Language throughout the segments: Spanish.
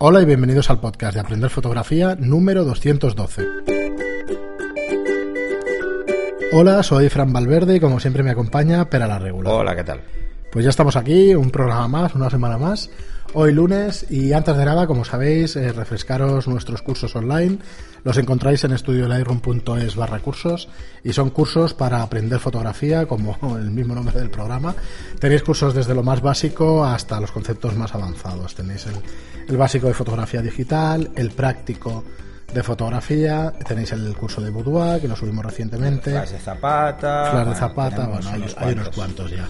Hola y bienvenidos al podcast de Aprender Fotografía número 212. Hola, soy Fran Valverde y como siempre me acompaña Pera la Regular. Hola, ¿qué tal? Pues ya estamos aquí, un programa más, una semana más, hoy lunes y antes de nada, como sabéis, eh, refrescaros nuestros cursos online. Los encontráis en estudiolightroom.es barra cursos y son cursos para aprender fotografía, como el mismo nombre del programa. Tenéis cursos desde lo más básico hasta los conceptos más avanzados. Tenéis el, el básico de fotografía digital, el práctico de fotografía, tenéis el curso de boudoir que lo subimos recientemente. Flash de Zapata. Flash de bueno, Zapata, tenemos bueno, hay, unos hay unos cuantos ya.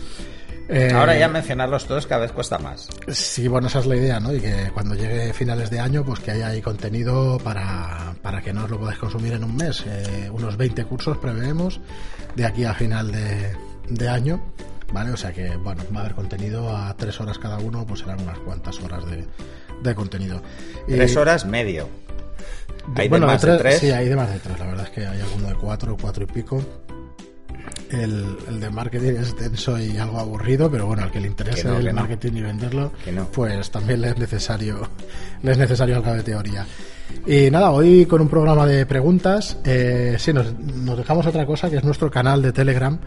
Eh, Ahora ya mencionarlos todos cada vez cuesta más. Sí, bueno, esa es la idea, ¿no? Y que cuando llegue finales de año, pues que haya ahí contenido para, para que no os lo podáis consumir en un mes. Eh, unos 20 cursos preveemos de aquí a final de, de año, ¿vale? O sea que, bueno, va a haber contenido a tres horas cada uno, pues serán unas cuantas horas de, de contenido. Y- Tres horas medio. Hay bueno, de más de de tres, tres. Sí, hay de más de tres. La verdad es que hay alguno de cuatro, cuatro y pico. El, el de marketing es denso y algo aburrido, pero bueno, al que le interese Que no, el que no. marketing y venderlo, Que no. pues también le es necesario, le es necesario algo de teoría. Y nada, hoy con un programa de preguntas, eh, sí, nos, nos dejamos otra cosa, que es nuestro canal de Telegram,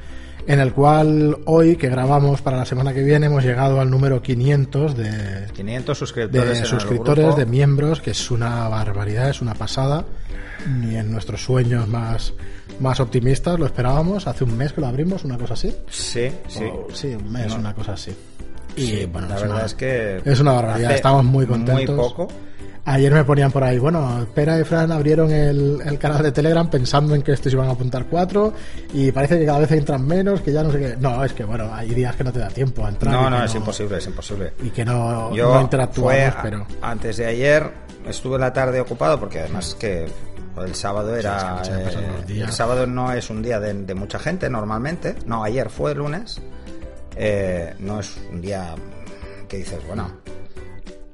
en el cual hoy, que grabamos para la semana que viene, hemos llegado al número 500 de, 500 suscriptores. de miembros, que es una barbaridad, es una pasada. Ni en nuestros sueños más, más optimistas lo esperábamos. Hace un mes que lo abrimos, una cosa así. Sí, sí. O- sí, un mes, No. una cosa así. Y Sí, bueno, la es verdad una- es que. es una barbaridad, estamos muy contentos. Muy poco. Ayer me ponían por ahí, bueno, Pera y Fran abrieron el, el canal de Telegram pensando en que estos iban a apuntar cuatro y parece que cada vez entran menos, que ya no sé qué. No, es que bueno, hay días que no te da tiempo a entrar. No, no, es imposible, es imposible. Y que no, Yo no interactuamos, fue pero... antes de ayer estuve la tarde ocupado porque además que el sábado era Sí, es que se pasan eh, días. el sábado no es un día de, de mucha gente normalmente no ayer fue el lunes eh, no es un día que dices bueno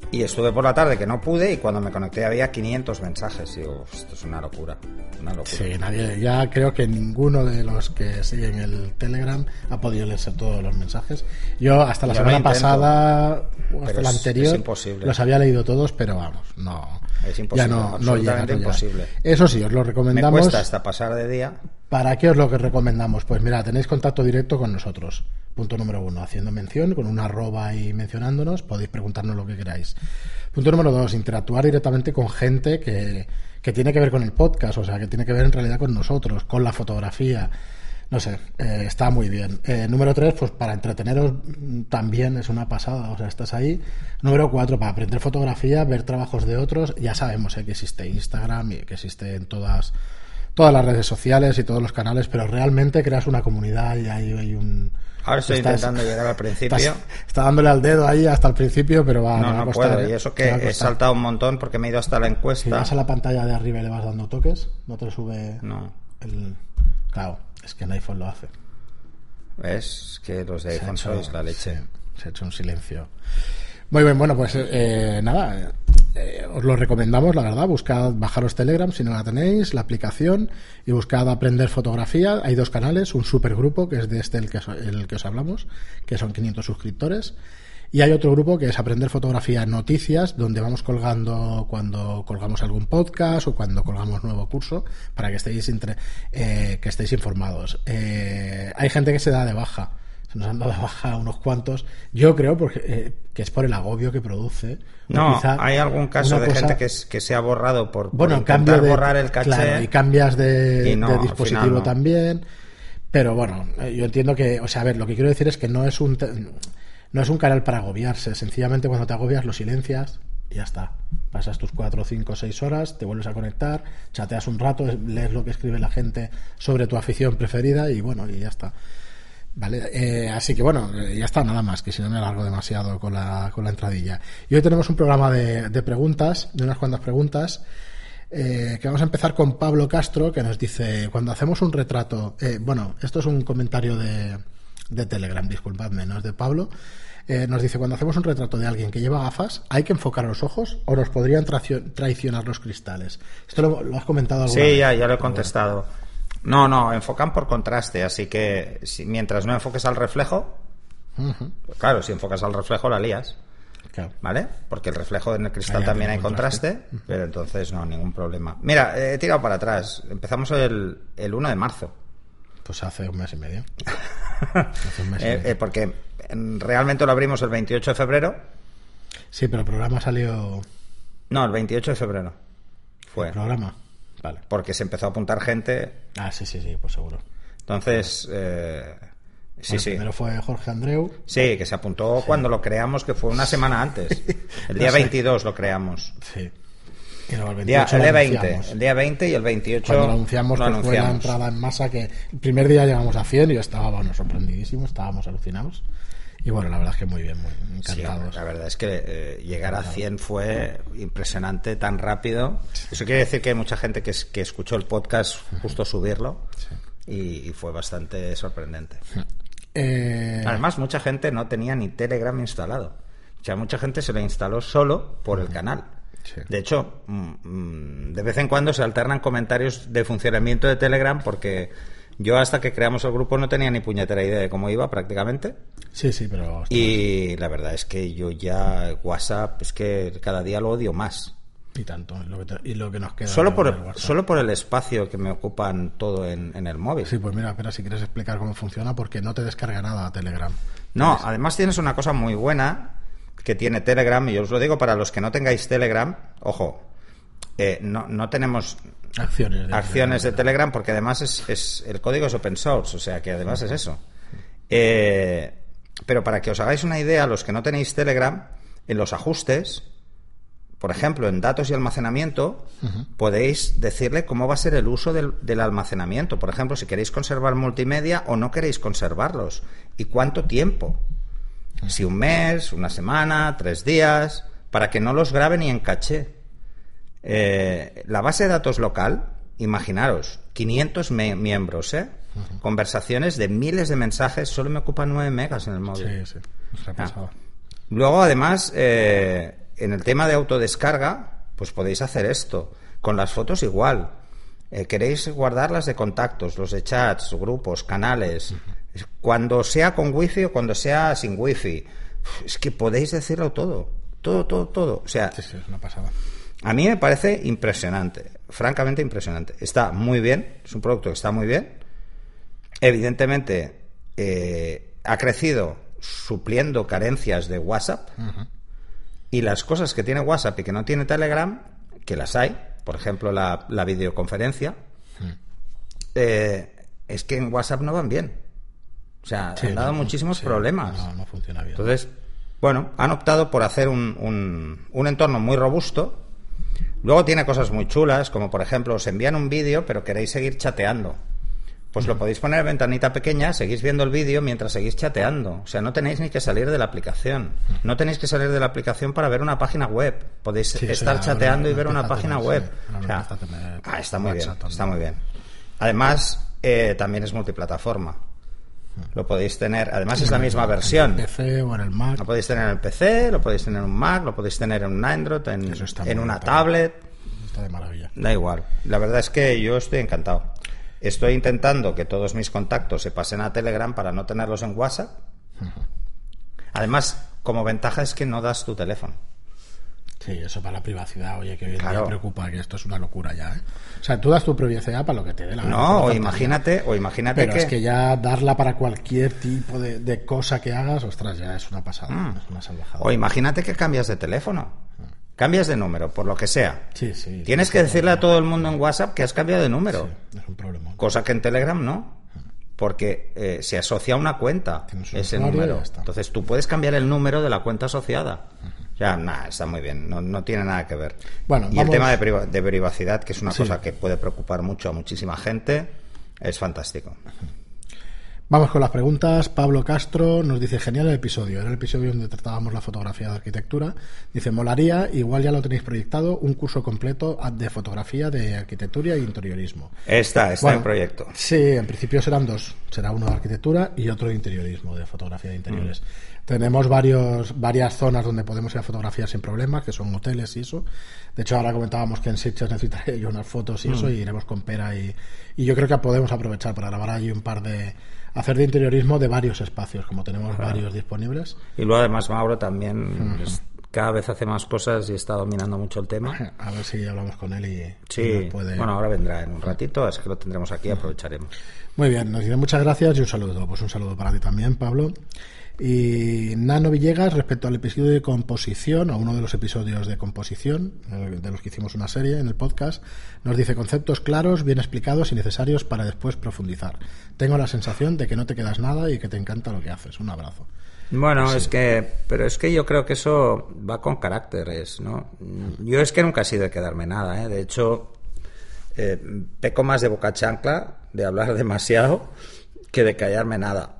y estuve por la tarde que no pude y cuando me conecté había 500 mensajes y digo esto es una locura una locura Sí, nadie, ya creo que ninguno de los que siguen el Telegram ha podido leerse todos los mensajes. Yo hasta la Yo semana intento, pasada o hasta la anterior es imposible. los había leído todos, pero vamos, no. Es imposible, ya no, no llega, absolutamente no llega. imposible. Eso sí, os lo me recomendamos. cuesta hasta pasar de día ¿Para qué os lo que recomendamos? Pues mira, tenéis contacto directo con nosotros. Punto número uno, haciendo mención, con una arroba y mencionándonos, podéis preguntarnos lo que queráis. Punto número dos, interactuar directamente con gente que, que tiene que ver con el podcast, o sea, que tiene que ver en realidad con nosotros, con la fotografía. No sé, eh, está muy bien. Eh, número tres, pues para entreteneros también es una pasada, o sea, estás ahí. Número cuatro, para aprender fotografía, ver trabajos de otros. Ya sabemos eh, que existe Instagram y que existe en todas todas las redes sociales y todos los canales, pero realmente creas una comunidad y hay, hay un... ahora estoy estás- intentando llegar al principio estás- está dándole al dedo ahí hasta el principio, pero va, no va a no costar, puedo ¿eh? y eso que he saltado un montón porque me he ido hasta la Si encuesta vas a la pantalla de arriba y le vas dando toques, no te sube no el... Claro, es que en iPhone lo hace. ¿Ves? Que los de Se iPhone hecho- sois la leche. sí, se ha hecho un silencio. Muy bien, bueno, pues eh, nada, eh, os lo recomendamos, la verdad. Buscad bajaros Telegram si no la tenéis, la aplicación, y buscad aprender fotografía. Hay dos canales, un supergrupo, que es de este el que, el que os hablamos, que son 500 suscriptores. Y hay otro grupo que es Aprender Fotografía Noticias, donde vamos colgando cuando colgamos algún podcast o cuando colgamos nuevo curso, para que estéis, entre- eh, que estéis informados. Eh, hay gente que se da de baja, se nos han dado de baja unos cuantos. Yo creo porque, eh, que es por el agobio que produce. No, hay algún caso de cosa- gente que, es- que se ha borrado por, por bueno, cambio de, borrar el caché. claro, y cambias de, y no, de al dispositivo final no. también. Pero bueno, eh, yo entiendo que, o sea, a ver, lo que quiero decir es que no es un no es un canal para agobiarse. Sencillamente cuando te agobias lo silencias y ya está. Pasas tus 4, 5, 6 horas, te vuelves a conectar, chateas un rato, lees lo que escribe la gente sobre tu afición preferida y bueno, y ya está. Vale, eh, así que bueno, eh, ya está, nada más, que si no me alargo demasiado con la, con la entradilla. Y hoy tenemos un programa de, de preguntas, de unas cuantas preguntas, eh, que vamos a empezar con Pablo Castro, que nos dice, cuando hacemos un retrato, eh, bueno, esto es un comentario de, de Telegram, disculpadme, no es de Pablo, eh, nos dice, cuando hacemos un retrato de alguien que lleva gafas, ¿hay que enfocar los ojos o nos podrían traicionar los cristales? Esto lo, lo has comentado alguna Sí, vez. ya, ya lo he contestado. No, no, enfocan por contraste, así que si, mientras no enfoques al reflejo, claro, si enfocas al reflejo la lías. Claro. ¿Vale? Porque el reflejo en el cristal Ahí también hay contraste. pero entonces no, ningún problema. Mira, eh, he tirado para atrás. Empezamos el, el 1 de marzo. Pues hace un mes y medio. Eh, eh, porque realmente lo abrimos el 28 de febrero. Sí, pero el programa salió. No, el 28 de febrero. Fue. ¿El programa? Vale. Porque se empezó a apuntar gente. Ah, sí, sí, sí, pues seguro. Entonces, eh, sí, Bueno, sí. Primero fue Jorge Andreu. Sí, que se apuntó cuando lo creamos, que fue una semana antes. El día No sé. 22 lo creamos. Sí. El día, 28 el lo día 20, anunciamos. el día 20 y el 28 Cuando lo anunciamos, lo que fue la entrada en masa, que el primer día llegamos a 100 y yo estaba, bueno, sorprendidísimo, estábamos alucinados. Y bueno, la verdad es que muy bien, muy Sí, encantados. la verdad es que eh, llegar a 100 fue impresionante, tan rápido. Eso quiere decir que hay mucha gente que, es- que escuchó el podcast justo subirlo y, y fue bastante sorprendente. Eh, Además, mucha gente no tenía ni Telegram instalado. O sea, mucha gente se lo instaló solo por el canal. Sí. De hecho, mm, mm, de vez en cuando se alternan comentarios de funcionamiento de Telegram porque yo hasta que creamos el grupo no tenía ni puñetera idea de cómo iba prácticamente. sí, sí, pero. Y la verdad es que yo ya WhatsApp es que cada día lo odio más. Y tanto, y lo que, te- y lo que nos queda. Solo por, WhatsApp. solo por el espacio que me ocupan todo en, en el móvil. Sí, pues mira, espera, si quieres explicar cómo funciona, porque no te descarga nada Telegram. No, además tienes una cosa muy buena que tiene Telegram, y yo os lo digo para los que no tengáis Telegram, ojo, eh, no, no tenemos Acciones. de acciones de Telegram porque además es, es- el código es open source, o sea que además es eso. Eh, pero para que os hagáis una idea, los que no tenéis Telegram, en los ajustes, por ejemplo, en datos y almacenamiento, podéis decirle cómo va a ser el uso del, del almacenamiento. Por ejemplo, si queréis conservar multimedia o no queréis conservarlos. Y cuánto tiempo. Si un mes, una semana, tres días, para que no los grabe ni en caché. Eh, la base de datos local, imaginaros, 500 me- miembros, ¿eh? Conversaciones de miles de mensajes, solo me ocupa 9 megas en el móvil. Sí, sí. Pasado. Luego, además, eh, en el tema de autodescarga, pues podéis hacer esto. Con las fotos igual. Eh, queréis guardarlas de contactos, los de chats, grupos, canales. Cuando sea con wifi o cuando sea sin wifi. Es que podéis decirlo todo. Todo, todo, todo. O sea, Sí, sí, es una pasada. a mí me parece impresionante, francamente impresionante. Está muy bien, es un producto que está muy bien. Evidentemente, eh, ha crecido supliendo carencias de WhatsApp. Y las cosas que tiene WhatsApp y que no tiene Telegram, que las hay, por ejemplo, la, la videoconferencia, eh, es que en WhatsApp no van bien. O sea, Sí, han dado no, muchísimos sí, problemas. No, no funciona bien. Entonces, bueno, han optado por hacer un, un- un entorno muy robusto. Luego tiene cosas muy chulas, como por ejemplo, os envían un vídeo, pero queréis seguir chateando. Pues lo podéis poner en ventanita pequeña, seguís viendo el vídeo mientras seguís chateando. O sea, no tenéis ni que salir de la aplicación. No tenéis que salir de la aplicación para ver una página web. Podéis Sí, estar chateando y ver una página tener, web. sí, O sea, ah, está muy bien, está muy bien. Además, eh, también es multiplataforma. Lo podéis tener, además es la misma versión. En el PC o en el Mac. Lo podéis tener en el PC, lo podéis tener en un Mac, lo podéis tener en un Android, en, una tablet. Está de maravilla. Da igual. La verdad es que yo estoy encantado. Estoy intentando que todos mis contactos se pasen a Telegram para no tenerlos en WhatsApp. Además, como ventaja es que no das tu teléfono. Sí, eso para la privacidad, oye, que hoy en Claro. día preocupa, que esto es una locura ya, ¿eh? O sea, tú das tu privacidad para lo que te dé la gana. No, o imagínate, o imagínate Pero que, es que ya darla para cualquier tipo de, de cosa que hagas, ostras, ya es una pasada, es una salvajada. o imagínate que cambias de teléfono. Cambias de número, por lo que sea. Sí, sí. Tienes que decirle a todo el mundo en WhatsApp que has cambiado de número. Sí, es un problema. Cosa que en Telegram no. Porque eh, se asocia a una cuenta ese número. Entonces tú puedes cambiar el número de la cuenta asociada. Ya, nada, está muy bien. No, no tiene nada que ver. Bueno, y vamos- el tema de, priva- de privacidad, que es una Sí. cosa que puede preocupar mucho a muchísima gente, es fantástico. Vamos con las preguntas. Pablo Castro nos dice, genial el episodio. Era el episodio donde tratábamos la fotografía de arquitectura. Dice, molaría, igual ya lo tenéis proyectado, un curso completo de fotografía de arquitectura e interiorismo. Está, está Bueno, en proyecto. Sí, en principio serán dos. Será uno de arquitectura y otro de interiorismo, de fotografía de interiores. Tenemos varios, varias zonas donde podemos ir a fotografiar sin problemas, que son hoteles y eso. De hecho, ahora comentábamos que en Sitges necesitaré yo unas fotos y eso, y iremos con Pera. Y, y yo creo que podemos aprovechar para grabar allí un par de. hacer de interiorismo de varios espacios, como tenemos varios disponibles. Y luego, además, Mauro también es- cada vez hace más cosas y está dominando mucho el tema. A ver si hablamos con él y, y Sí, nos puede. bueno, ahora vendrá en un ratito, así que lo tendremos aquí, aprovecharemos. Muy bien, nos dice muchas gracias y un saludo. Pues un saludo para ti también, Pablo. Y Nano Villegas, respecto al episodio de composición, o uno de los episodios de composición, eh, de los que hicimos una serie en el podcast, nos dice conceptos claros, bien explicados y necesarios para después profundizar. Tengo la sensación de que no te quedas nada y que te encanta lo que haces. Un abrazo. Bueno, es que, pero es que yo creo que eso va con caracteres, ¿no? Yo es que nunca he sido de quedarme nada, ¿eh? De hecho, eh, peco más de boca chancla, de hablar demasiado, que de callarme nada.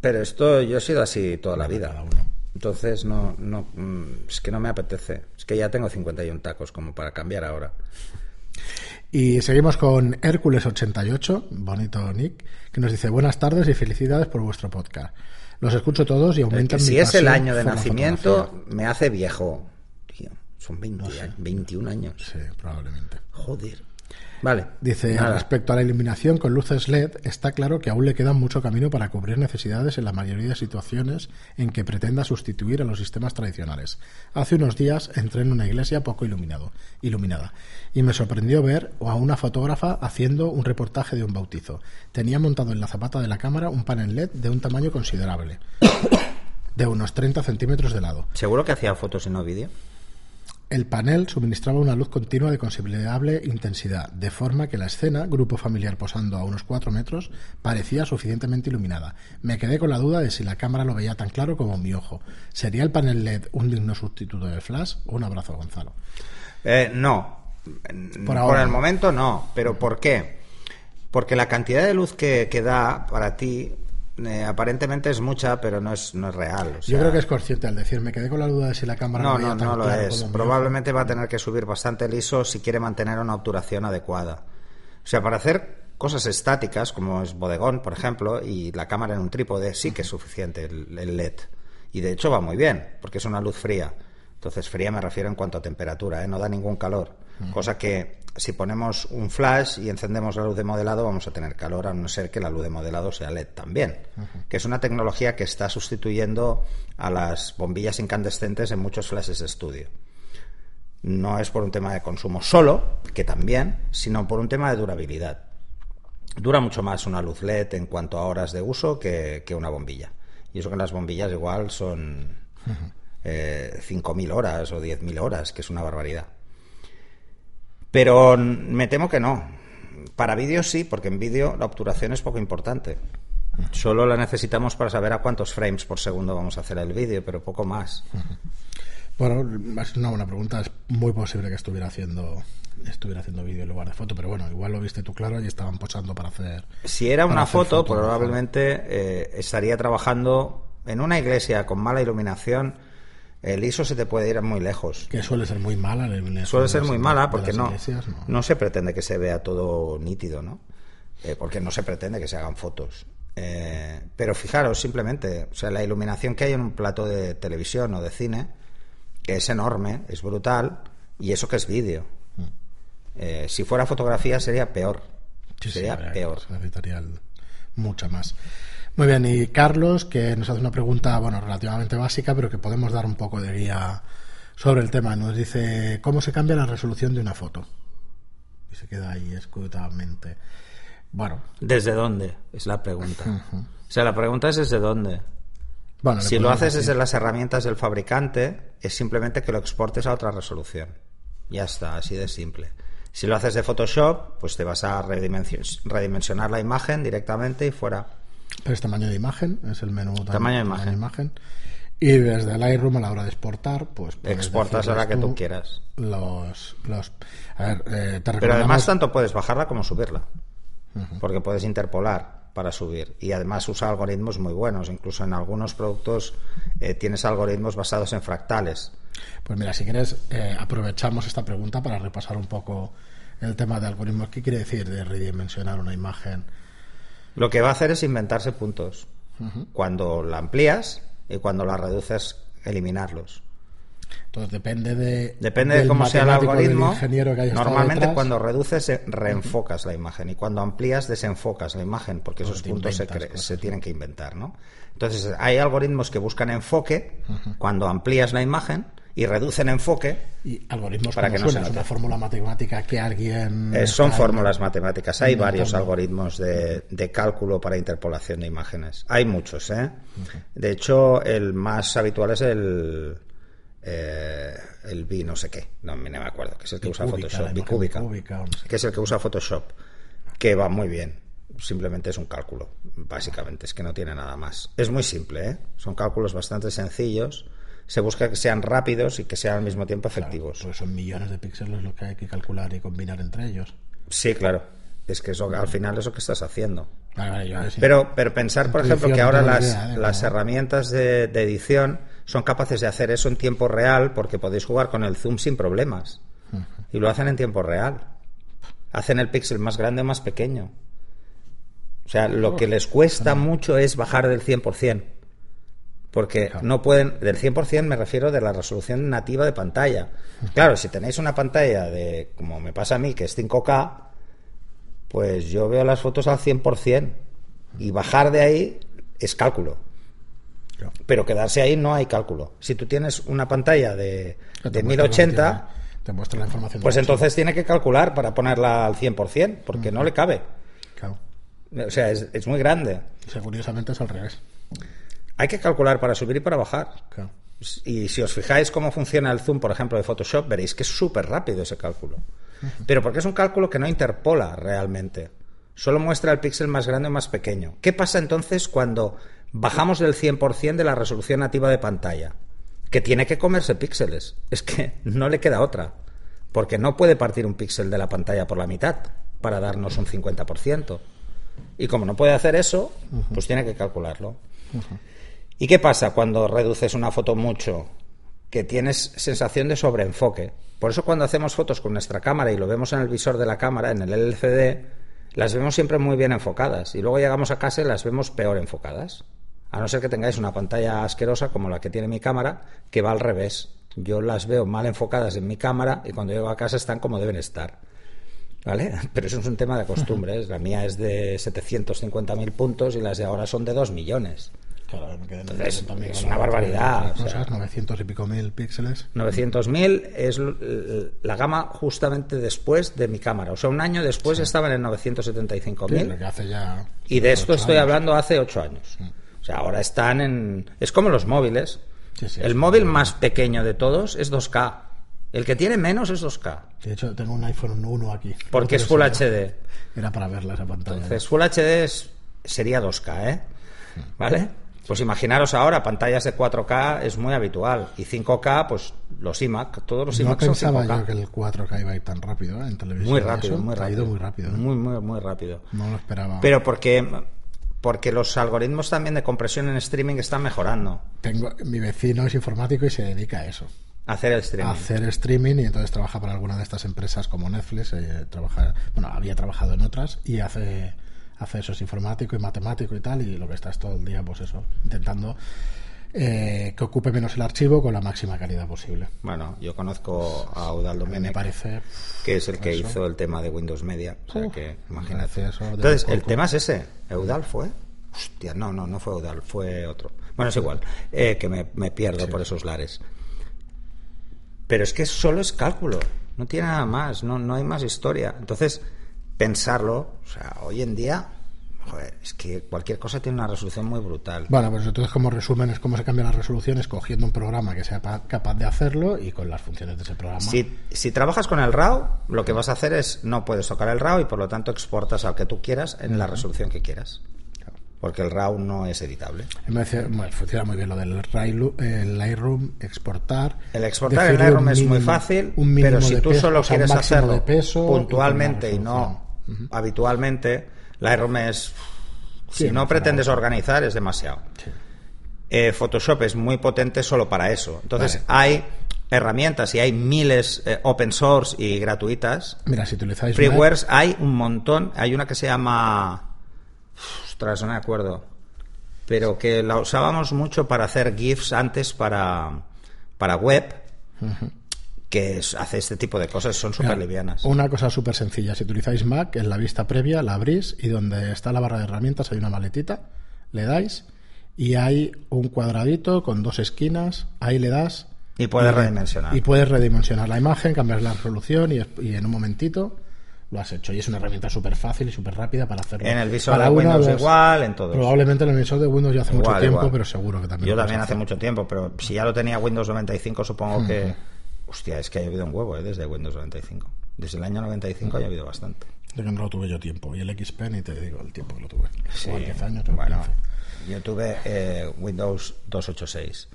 Pero esto yo he sido así toda la vida. cada uno. Entonces, no, no, mm, es que no me apetece. Es que ya tengo 51 tacos como para cambiar ahora. Y seguimos con Hércules88, bonito Nick, que nos dice buenas tardes y felicidades por vuestro podcast. Los escucho todos y aumentan Que si mi es el año de nacimiento, fotografía. me hace viejo. Tío, son 20 años, 21 años. Sí, probablemente. Joder. Vale. Dice, Nada. respecto a la iluminación con luces LED, está claro que aún le queda mucho camino para cubrir necesidades en la mayoría de situaciones en que pretenda sustituir a los sistemas tradicionales. Hace unos días entré en una iglesia poco iluminado, iluminada y me sorprendió ver a una fotógrafa haciendo un reportaje de un bautizo. Tenía montado en la zapata de la cámara un panel LED de un tamaño considerable, de unos 30 centímetros de lado. ¿Seguro que hacía fotos y no vídeo? El panel suministraba una luz continua de considerable intensidad, de forma que la escena, grupo familiar posando a unos 4 metros, parecía suficientemente iluminada. Me quedé con la duda de si la cámara lo veía tan claro como mi ojo. ¿Sería el panel LED un digno sustituto del flash? Un abrazo, Gonzalo. Eh, no. Por Por, ahora. el momento no. ¿Pero por qué? Porque la cantidad de luz que, que da para ti eh, aparentemente es mucha, pero no es, no es real. o sea, Yo creo que es consciente al decir, me quedé con la duda de si la cámara No, no, tan no lo es. Probablemente va a tener que subir bastante el ISO si quiere mantener una obturación adecuada. O sea, para hacer cosas estáticas, como es bodegón, por ejemplo, y la cámara en un trípode, sí que es suficiente el, el LED. Y de hecho va muy bien, porque es una luz fría. Entonces, fría me refiero en cuanto a temperatura, ¿eh? no da ningún calor. Cosa que si ponemos un flash y encendemos la luz de modelado, vamos a tener calor, a no ser que la luz de modelado sea LED también. Que es una tecnología que está sustituyendo a las bombillas incandescentes en muchos flashes de estudio no es por un tema de consumo solo, que también, sino por un tema de durabilidad. Dura mucho más una luz LED en cuanto a horas de uso que, que una bombilla. Y eso que las bombillas igual son eh, 5.000 horas o 10.000 horas, que es una barbaridad. Pero me temo que no. Para vídeo sí, porque en vídeo la obturación es poco importante. Solo la necesitamos para saber a cuántos frames por segundo vamos a hacer el vídeo, pero poco más. Bueno, es una buena pregunta. Es muy posible que estuviera haciendo estuviera haciendo vídeo en lugar de foto, pero bueno, igual lo viste tú claro y estaban posando para hacer. Si era una foto, probablemente eh, estaría trabajando en una iglesia con mala iluminación. El ISO se te puede ir muy lejos. Que suele ser muy mala. la iluminación Suele ser muy mala porque no, iglesias, no se pretende que se vea todo nítido, ¿no? Eh, porque no se pretende que se hagan fotos. Eh, pero fijaros, simplemente, o sea, la iluminación que hay en un plato de televisión o de cine, que es enorme, es brutal, y eso que es vídeo. Eh, si fuera fotografía sería peor. Sí, sería peor. se necesitaría mucha más. Muy bien, y Carlos, que nos hace una pregunta, bueno, relativamente básica, pero que podemos dar un poco de guía sobre el tema. Nos dice, ¿cómo se cambia la resolución de una foto? Y se queda ahí escrutamente. Bueno, ¿Desde dónde? Es la pregunta. O sea, la pregunta es desde dónde. bueno Si lo haces decir- desde las herramientas del fabricante, es simplemente que lo exportes a otra resolución. Ya está, así de simple. Si lo haces de Photoshop, pues te vas a redimension- redimensionar la imagen directamente y fuera. Pero es tamaño de imagen, es el menú tam- Tamaño de imagen. imagen. Y desde Lightroom a la hora de exportar, pues Exportas a la que tú quieras. Los, los, a ver, eh, te Pero además tanto puedes bajarla como subirla. Porque puedes interpolar para subir. Y además usa algoritmos muy buenos. Incluso en algunos productos eh, tienes algoritmos basados en fractales. Pues mira, si quieres, eh, aprovechamos esta pregunta para repasar un poco el tema de algoritmos. ¿Qué quiere decir de redimensionar una imagen? Lo que va a hacer es inventarse puntos. Cuando la amplías, y cuando las reduces, eliminarlos. Entonces depende de Depende de cómo sea el algoritmo. ingeniero que Normalmente detrás. cuando reduces eh, reenfocas la imagen y cuando amplías desenfocas la imagen porque Pues esos puntos se, se tienen que inventar, ¿no? Entonces hay algoritmos que buscan enfoque cuando amplías la imagen y reducen enfoque. y algoritmos para que no se suena, es note. una fórmula matemática que alguien Eh, son fórmulas matemáticas. Hay varios algoritmos de, de cálculo para interpolación de imágenes. Hay muchos, ¿eh? De hecho, el más habitual es el eh, el bi no sé qué. No, no me acuerdo. Que es el que usa Photoshop. Bicúbica. que es el que usa Photoshop, que va muy bien. Simplemente es un cálculo, básicamente, es que no tiene nada más. Es muy simple, ¿eh? son cálculos bastante sencillos. Se busca que sean rápidos y que sean al mismo tiempo efectivos. Pues son millones de píxeles lo que hay que calcular y combinar entre ellos. Sí, claro. Es que eso, al final es lo que estás haciendo. Vale, vale, yo- sí. Pero, pero pensar, por ejemplo, que ahora las, idea, ¿eh? las herramientas de, de edición son capaces de hacer eso en tiempo real porque podéis jugar con el zoom sin problemas. Y lo hacen en tiempo real. Hacen el píxel más grande o más pequeño. O sea, lo que les cuesta mucho es bajar del 100%. Porque Claro. no pueden, del 100% me refiero de la resolución nativa de pantalla. Claro, si tenéis una pantalla de, como me pasa a mí, que es 5K, pues yo veo las fotos al 100%. Y bajar de ahí es cálculo. Claro. Pero quedarse ahí no hay cálculo. Si tú tienes una pantalla de, de muestra la- 1080, te muestra la información. pues entonces tiene que calcular para ponerla al 100%, porque no le cabe. Claro. O sea, es, es muy grande. O sea, curiosamente es al revés. Hay que calcular para subir y para bajar. Claro. Y si os fijáis cómo funciona el zoom, por ejemplo, de Photoshop, veréis que es súper rápido ese cálculo. Pero porque es un cálculo que no interpola realmente. Solo muestra el píxel más grande o más pequeño. ¿Qué pasa entonces cuando bajamos del 100% de la resolución nativa de pantalla? Que tiene que comerse píxeles. Es que no le queda otra. Porque no puede partir un píxel de la pantalla por la mitad para darnos un 50%. Y como no puede hacer eso, pues tiene que calcularlo. ¿Y qué pasa cuando reduces una foto mucho? Que tienes sensación de sobreenfoque. Por eso cuando hacemos fotos con nuestra cámara y lo vemos en el visor de la cámara, en el LCD, las vemos siempre muy bien enfocadas. Y luego llegamos a casa y las vemos peor enfocadas. A no ser que tengáis una pantalla asquerosa como la que tiene mi cámara, que va al revés. Yo las veo mal enfocadas en mi cámara y cuando llego a casa están como deben estar. ¿Vale? Pero eso es un tema de costumbres. La mía es de 750.000 puntos y las de ahora son de 2 millones. Claro, me quedé en el Entonces, es una barbaridad, o sea. Cosas, 900 y pico mil píxeles. 900.000 es la gama justamente después de mi cámara. O sea, un año después estaban en Sí, 975.000. lo que hace ya. y de esto estoy años. hablando hace 8 años. O sea, ahora están en... Es como los móviles. Sí, sí, el móvil como- más pequeño de todos es 2K. El que tiene menos es 2K. De hecho, tengo un iPhone 1 aquí. Porque es Full sí, HD. Era para verla esa pantalla. Entonces, Full HD es- sería 2K, ¿eh? ¿Vale? Pues imaginaros ahora, pantallas de 4K es muy habitual. Y 5K, pues los iMac, todos los no iMac son pensaba 5K. yo que el 4K iba a ir tan rápido ¿eh? en televisión. Muy rápido, muy rápido. ido muy rápido. ¿eh? Muy, muy, muy rápido. No lo esperaba. Pero porque, porque los algoritmos también de compresión en streaming están mejorando. Tengo, mi vecino es informático y se dedica a eso. a Hacer el streaming. A hacer streaming y entonces trabaja para alguna de estas empresas como Netflix. eh, trabaja, bueno, había trabajado en otras y hace, hace eso, es informático y matemático y tal. Y lo que está es todo el día, pues eso, intentando eh, que ocupe menos el archivo con la máxima calidad posible. Bueno, yo conozco a Eudal Me Domenech, parece. que es el que eso. hizo el tema de Windows Media. O sea que, imagínate. eso Entonces, el tema es ese. ¿Eudal fue? Hostia, no, no, no fue Eudal, fue otro. Bueno, es igual, eh, que me, me pierdo por esos lares. Pero es que solo es cálculo, no tiene nada más, no, no hay más historia. Entonces, pensarlo, o sea, hoy en día, joder, es que cualquier cosa tiene una resolución muy brutal. Bueno, pues entonces como resumen es cómo se cambian las resoluciones cogiendo un programa que sea pa- capaz de hacerlo y con las funciones de ese programa. Si, si trabajas con el RAW, lo que vas a hacer es no puedes tocar el RAW y por lo tanto exportas al que tú quieras en la resolución que quieras. Porque el RAW no es editable. Me bueno, funciona muy bien lo del el Lightroom, exportar. El exportar en decirle Lightroom es muy fácil, pero si tú peso, solo o sea, un quieres hacerlo peso puntualmente y y con una no habitualmente, Lightroom es... Sí, si no pretendes organizar es demasiado. Sí. Eh, Photoshop es muy potente solo para eso. Entonces Vale. hay herramientas y hay miles eh, open source y gratuitas Mira, si utilizáis Freewares hay un montón. Hay una que se llama. Ostras, no me acuerdo. pero que la usábamos mucho para hacer GIFs antes para, para web, que hace este tipo de cosas, son súper livianas. Una cosa súper sencilla. Si utilizáis Mac, en la vista previa la abrís y donde está la barra de herramientas hay una maletita, le dais y hay un cuadradito con dos esquinas, ahí le das Y puedes redimensionar. y puedes redimensionar la imagen, cambiar la resolución y, en un momentito lo has hecho. Y es una herramienta súper fácil y súper rápida para hacerlo. En el visor Para de Windows igual, en todos. Probablemente en el visor de Windows ya hace mucho tiempo, igual. pero seguro que también. Yo lo también hace hacer. mucho tiempo, pero si ya lo tenía Windows 95, supongo que... Hostia, es que ha habido un huevo, ¿eh? Desde Windows 95. Desde el año 95 ha habido bastante. De que no lo tuve yo tiempo. Y el XP ni te digo el tiempo que lo tuve. Sí, Igual 10 años o bueno, 15. yo tuve eh, Windows 286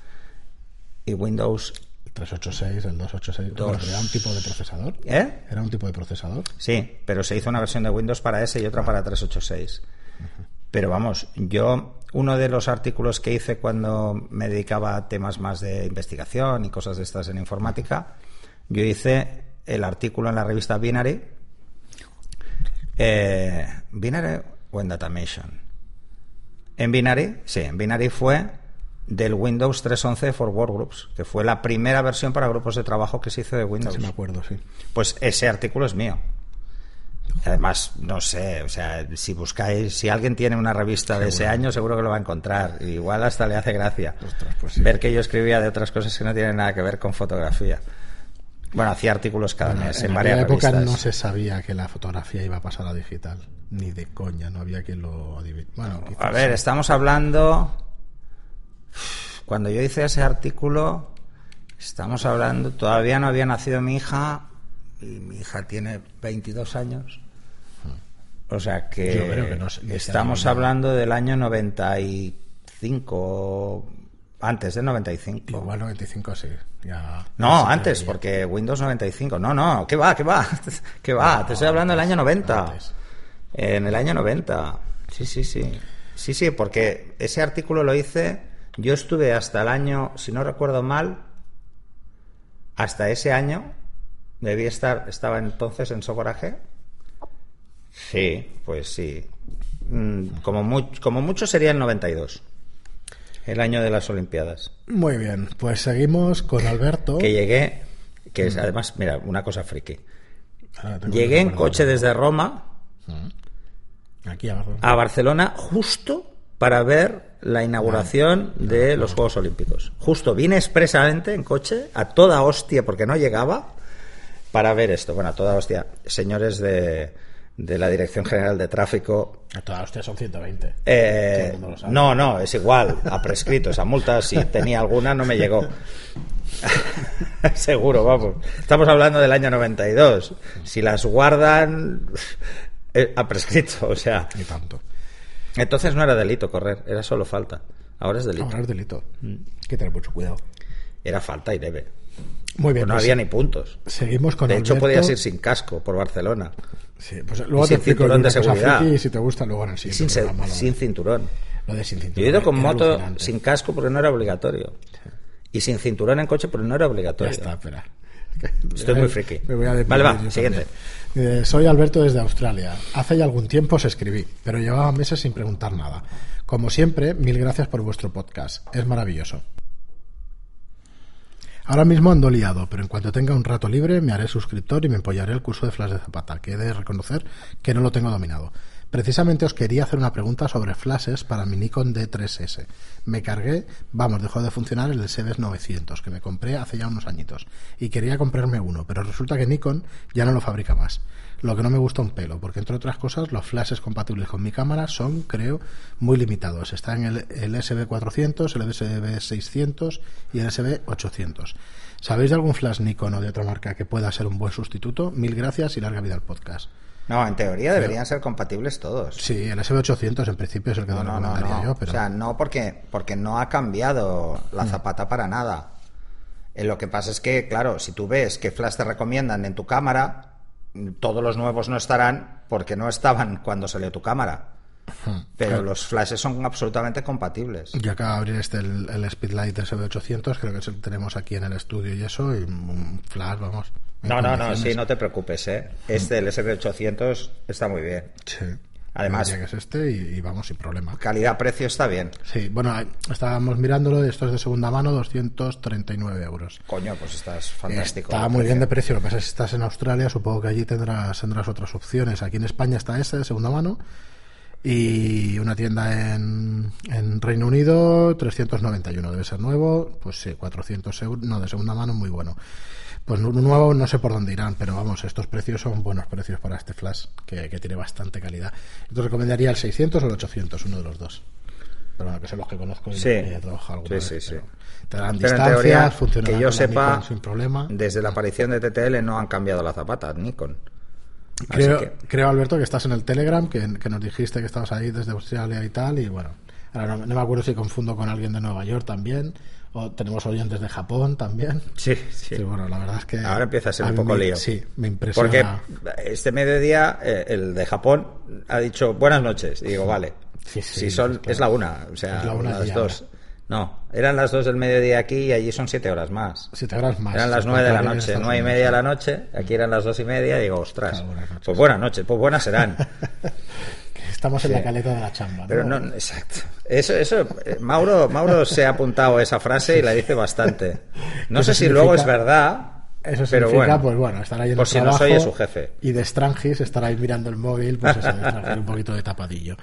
y Windows... 386, el 286. Dos. Bueno, pero ¿Era un tipo de procesador? ¿Eh? ¿Era un tipo de procesador? Sí, pero se hizo una versión de Windows para ese y otra para 386. Pero vamos, yo uno de los artículos que hice cuando me dedicaba a temas más de investigación y cosas de estas en informática, yo hice el artículo en la revista Binary, eh, Binary o en Datamation. En Binary, sí, en Binary fue del Windows 3.11 for Workgroups, que fue la primera versión para grupos de trabajo que se hizo de Windows. Sí, me acuerdo, sí. Pues ese artículo es mío. Además, no sé, o sea, si buscáis, si alguien tiene una revista de ese año, seguro que lo va a encontrar. Igual hasta le hace gracia Ostras, pues sí. ver que yo escribía de otras cosas que no tienen nada que ver con fotografía. Bueno, hacía artículos cada mes en, en varias aquella época revistas. no se sabía que la fotografía iba a pasar a digital. Ni de coña, no había quien lo adivine. Bueno, A ver, sí. estamos hablando. Cuando yo hice ese artículo, estamos hablando. Todavía no había nacido mi hija y mi hija tiene 22 años. O sea que, Yo creo que no estamos hablando del año 95, antes del 95. Igual 95 sí. Ya, No, antes, porque Windows 95. No, no, ¿qué va? ¿Qué va? ¿Qué va? Te estoy hablando del año 90. antes. En el año 90. Sí, sí, sí. Sí, sí, porque ese artículo lo hice. Yo estuve hasta el año, si no recuerdo mal, hasta ese año. Debí estar, estaba entonces en Socoraje. Sí, pues sí. Mm, Como, como mucho sería el 92. El año de las Olimpiadas. Muy bien, pues seguimos con Alberto. Que llegué, que es además, mira, una cosa friki. Ah, Llegué en coche desde Roma Aquí abajo. a Barcelona justo para ver la inauguración de los Juegos Olímpicos. Justo, vine expresamente en coche a toda hostia porque no llegaba para ver esto. Bueno, a toda hostia, señores de, de la Dirección General de Tráfico. A toda hostia son 120. eh, no, no, es igual, ha prescrito esa multa. Si tenía alguna, no me llegó. Seguro, vamos. Estamos hablando del año 92. Si las guardan, eh, ha prescrito, o sea. Ni tanto. Entonces no era delito correr, era solo falta. Ahora es delito. Ahora es delito. Mm. Hay que tener mucho cuidado. Era falta y leve. Muy bien, Pues no pues había ni puntos. seguimos con De hecho, podías ir sin casco por Barcelona. Sí, pues luego Y te sin cinturón de seguridad. friki y si te gusta luego en el Y siguiente sin, se- sin cinturón. lo de sin cinturón. Yo he ido con moto alucinante. sin casco porque no era obligatorio. Y sin cinturón en coche porque no era Ya obligatorio. está, espera. Estoy muy friki. Me voy a deprimir Vale, va, siguiente. Eh, soy Alberto desde Australia. Hace ya algún tiempo os escribí, pero llevaba meses sin preguntar nada. Como siempre, mil gracias por vuestro podcast. Es maravilloso. Ahora mismo ando liado, pero en cuanto tenga un rato libre me haré suscriptor y me apoyaré el curso de Flash de Zapata, que he de reconocer que no lo tengo dominado. Precisamente os quería hacer una pregunta sobre flashes para mi Nikon D3S. Me cargué, vamos, dejó de funcionar el SBS 900 que me compré hace ya unos añitos y quería comprarme uno, pero resulta que Nikon ya no lo fabrica más. Lo que no me gusta un pelo, porque entre otras cosas los flashes compatibles con mi cámara son, creo, muy limitados. Están el, el SB400, el SB600 y el SB800. ¿Sabéis de algún flash Nikon o de otra marca que pueda ser un buen sustituto? Mil gracias y larga vida al podcast. No, en teoría deberían ser compatibles todos. Sí, el SB800 en principio es el que No, no, no, yo, pero O sea, no porque, porque no ha cambiado Mm. la zapata para nada. Eh, lo que pasa es que, claro, si tú ves qué flash te recomiendan en tu cámara, todos los nuevos no estarán porque no estaban cuando salió tu cámara. Pero los flashes son absolutamente compatibles. yo acabo de abrir este, el, el Speedlight SB800, creo que es el que tenemos aquí en el estudio y eso, y un flash, vamos. No, no, no, sí, no te preocupes, ¿eh? Este, el SB800, está muy bien. Sí. Además- que es este y, y vamos sin problema. Calidad-precio está bien. Sí, bueno, estábamos mirándolo, esto es de segunda mano, 239 euros. Coño, pues estás fantástico. Está muy bien de precio, lo que pasa es que si estás en Australia, supongo que allí tendrás, tendrás otras opciones. Aquí en España está este de segunda mano y una tienda en, en Reino Unido, 391, debe ser nuevo, pues sí, 400 euros, no, de segunda mano, muy bueno. Pues nu- nuevo no sé por dónde irán, pero vamos, estos precios son buenos precios para este flash, que, que tiene bastante calidad. Yo te recomendaría el 600 o el 800, uno de los dos. Pero bueno, que son los que conozco y Sí. he trabajado alguna Sí, vez, sí, Te dan Pero distancias, teoría, funcionará que yo sepa, sin problema. desde la aparición de TTL no han cambiado las zapatas, Nikon. Creo, que- creo, Alberto, que estás en el Telegram, que, que nos dijiste que estabas ahí desde Australia y tal, y bueno, ahora no, no me acuerdo si confundo con alguien de Nueva York también, o tenemos oyentes de Japón también. Sí, sí. Sí, bueno, la verdad es que... Ahora empieza a ser un poco lío. Sí, me impresiona. Porque este mediodía eh, el de Japón ha dicho buenas noches. Y digo, vale. Sí, sí, si son, es la una, o sea, es la una las dos. ahora. No, eran las dos del mediodía aquí y allí son siete horas más. Siete horas más. Eran las nueve de la noche, nueve y media de la noche, aquí eran las dos y media, y digo, ostras, Claro, buenas noches. pues buenas noches, pues buenas serán. Estamos en la caleta de la chamba. Pero no, exacto. Eso, eso, eh, Mauro, Mauro se ha apuntado esa frase y la dice bastante. No sé si luego es verdad, Eso pero significa, bueno. pues bueno, estar ahí en Por el si trabajo oye su jefe. Y de Strangis estar ahí mirando el móvil, pues eso, un poquito de tapadillo.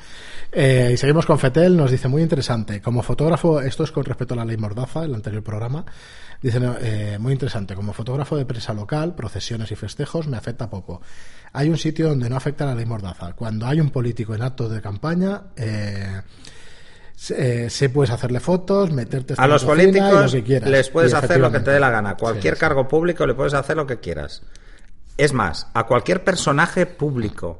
Eh, y seguimos con Fetel, nos dice, muy interesante. Como fotógrafo, esto es con respecto a la ley Mordaza, el anterior programa, dice, no, eh, muy interesante. Como fotógrafo de prensa local, procesiones y festejos, me afecta poco. Hay un sitio donde no afecta la ley Mordaza. Cuando hay un político en actos de campaña, eh, se, eh, se puedes hacerle fotos, meterte A los y políticos lo que quieras. les puedes hacer lo que te dé la gana. Cualquier Sí, sí. cargo público le puedes hacer lo que quieras. Es más, a cualquier personaje público.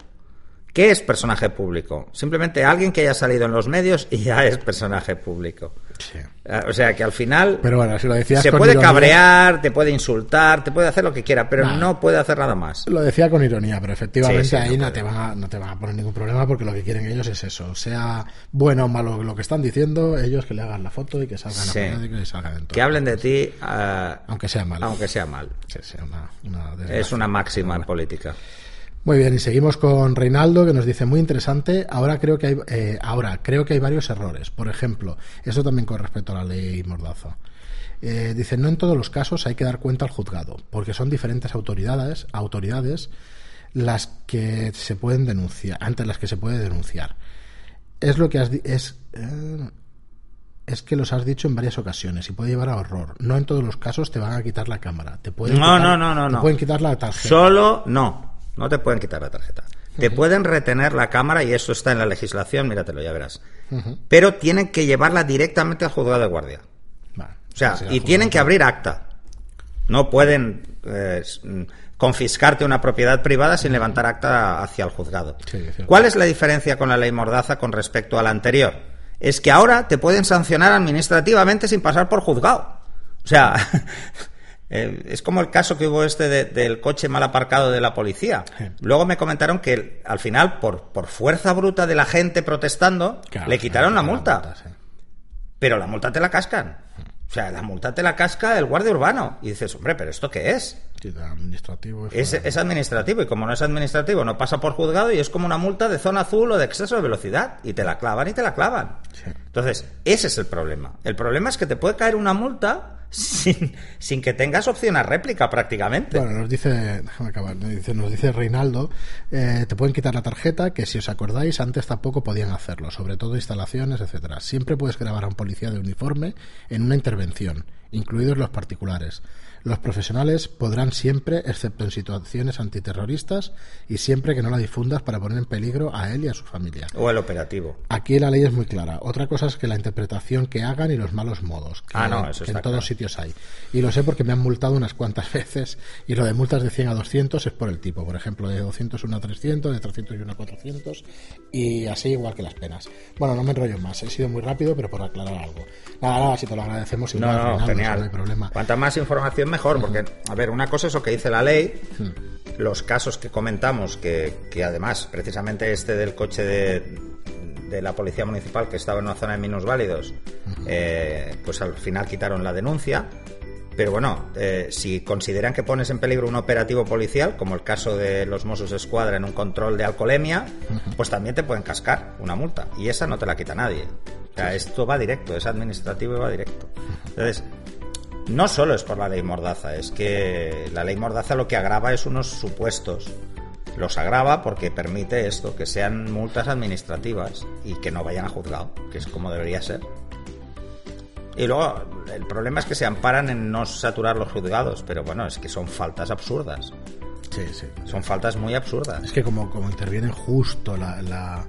¿Qué es personaje público? Simplemente alguien que haya salido en los medios y ya es personaje público. Sí. Eh, O sea que al final Pero bueno, si lo decías se con puede ironía- cabrear, te puede insultar, te puede hacer lo que quiera, pero Nah. no puede hacer nada más. Lo decía con ironía, pero efectivamente Sí, sí, ahí no te van a, no te van a poner ningún problema porque lo que quieren ellos es eso. Sea bueno o malo lo que están diciendo, ellos que le hagan la foto y que salgan Sí. a y salgan en todo. Que hablen de ti, eh, Aunque sea mal. aunque sea mal. Una-. Es una máxima en política. Muy bien, y seguimos con Reinaldo que nos dice muy interesante. Ahora creo que hay, eh, ahora creo que hay varios errores. Por ejemplo, eso también con respecto a la ley Mordaza. Eh, dice no en todos los casos hay que dar cuenta al juzgado, porque son diferentes autoridades, autoridades las que se pueden denunciar, ante las que se puede denunciar. Es lo que has es eh, es que los has dicho en varias ocasiones y puede llevar a horror. No en todos los casos te van a quitar la cámara. Te pueden No, quitar- no, no, no, te no. pueden quitar la tarjeta. Solo no. No te pueden quitar la tarjeta. Te pueden retener la cámara y eso está en la legislación, míratelo, ya verás. Pero tienen que llevarla directamente al juzgado de guardia. Vale. O sea, y tienen que abrir acta. No pueden eh, mm, confiscarte una propiedad privada sin levantar acta hacia el juzgado. Sí. ¿Cuál es la diferencia con la ley Mordaza con respecto a la anterior? Es que ahora te pueden sancionar administrativamente sin pasar por juzgado. O sea, eh, es como el caso que hubo este de- del coche mal aparcado de la policía. Sí. Luego me comentaron que al final, por, por fuerza bruta de la gente protestando, Claro, le quitaron la multa. sí. Pero la multa te la cascan. O sea, la multa te la casca el guardia urbano. Y dices, hombre, ¿pero esto qué es? Sí, administrativo. Es, es administrativo. Y como no es administrativo, no pasa por juzgado y es como una multa de zona azul o de exceso de velocidad. Y te la clavan y te la clavan. Sí. Entonces, ese es el problema. El problema es que te puede caer una multa sin, sin que tengas opción a réplica prácticamente. Bueno, nos dice, déjame acabar, nos dice, nos dice Reinaldo, eh, te pueden quitar la tarjeta, que si os acordáis, antes tampoco podían hacerlo, sobre todo instalaciones, etcétera. Siempre puedes grabar a un policía de uniforme en una intervención, incluidos los particulares. Los profesionales podrán siempre, excepto en situaciones antiterroristas, y siempre que no la difundas para poner en peligro a él y a su familia. O el operativo. Aquí la ley es muy clara. Otra cosa es que la interpretación que hagan y los malos modos. Que, Ah, no, eso que en todos claro. sitios hay. Y lo sé porque me han multado unas cuantas veces. Y lo de multas de 100 a 200 es por el tipo. Por ejemplo, de 201 a 300, de 301 a 400. Y así igual que las penas. Bueno, no me enrollo más. He sido muy rápido, pero por aclarar algo. Nada, nada, si te lo agradecemos. No, igual, no, Reinaldo, genial. No hay problema. Cuanta más información mejor, porque, a ver, una cosa es lo que dice la ley, Hmm. los casos que comentamos, que, que además, precisamente este del coche de, de la Policía Municipal que estaba en una zona de minusválidos, eh, pues al final quitaron la denuncia. Pero bueno, eh, si consideran que pones en peligro un operativo policial, como el caso de los Mossos Escuadra en un control de alcoholemia, pues también te pueden cascar una multa. Y esa no te la quita nadie. O sea, esto va directo, es administrativo y va directo. Entonces, no solo es por la ley Mordaza, es que la ley Mordaza lo que agrava es unos supuestos. Los agrava porque permite esto, que sean multas administrativas y que no vayan a juzgado, que es como debería ser. Y luego, el problema es que se amparan en no saturar los juzgados, pero bueno, es que son faltas absurdas. Sí, sí. Son faltas muy absurdas. Es que como, como interviene justo la, la-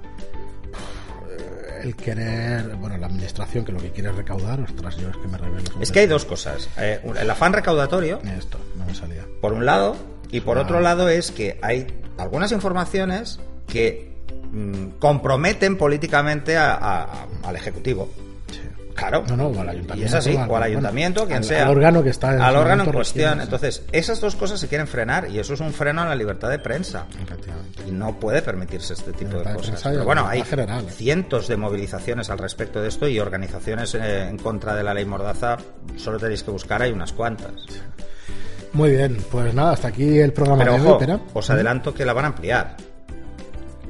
el querer, bueno, la administración que lo que quiere es recaudar, ostras, yo es que me revelo. Es que hay dos cosas. Eh, el afán recaudatorio, Esto, no me salía. por un lado, y por Ah. otro lado es que hay algunas informaciones que mm, comprometen políticamente a- a- al Ejecutivo. Claro. No, no, o al ayuntamiento. Y es así, o al ayuntamiento, quien al- sea. Al órgano que está en Al órgano en cuestión. Entonces, esas dos cosas se quieren frenar y eso es un freno a la libertad de prensa. Efectivamente. Y no puede permitirse este tipo de cosas. Pero bueno, hay general, ¿eh? cientos de movilizaciones al respecto de esto y organizaciones eh, en contra de la ley Mordaza. Solo tenéis que buscar, hay unas cuantas. Muy bien, pues nada, hasta aquí el programa Pero de hoy, ojo, os adelanto que la van a ampliar.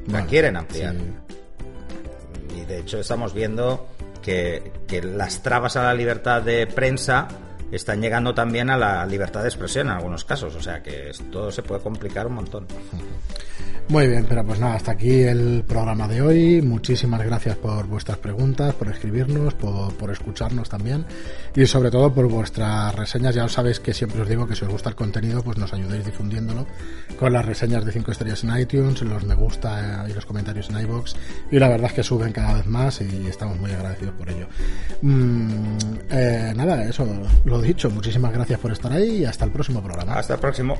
La quieren ampliar. sí. Y de hecho estamos viendo que, que las trabas a la libertad de prensa están llegando también a la libertad de expresión en algunos casos. O sea que esto se puede complicar un montón. Muy bien, pero pues nada, hasta aquí el programa de hoy. Muchísimas gracias por vuestras preguntas, por escribirnos, por, por escucharnos también y sobre todo por vuestras reseñas. Ya os sabéis que siempre os digo que si os gusta el contenido, pues nos ayudéis difundiéndolo con las reseñas de 5 estrellas en iTunes, los me gusta eh, y los comentarios en iBox y la verdad es que suben cada vez más y estamos muy agradecidos por ello. Mm, eh, nada, eso, lo dicho, muchísimas gracias por estar ahí y hasta el próximo programa. Hasta el próximo.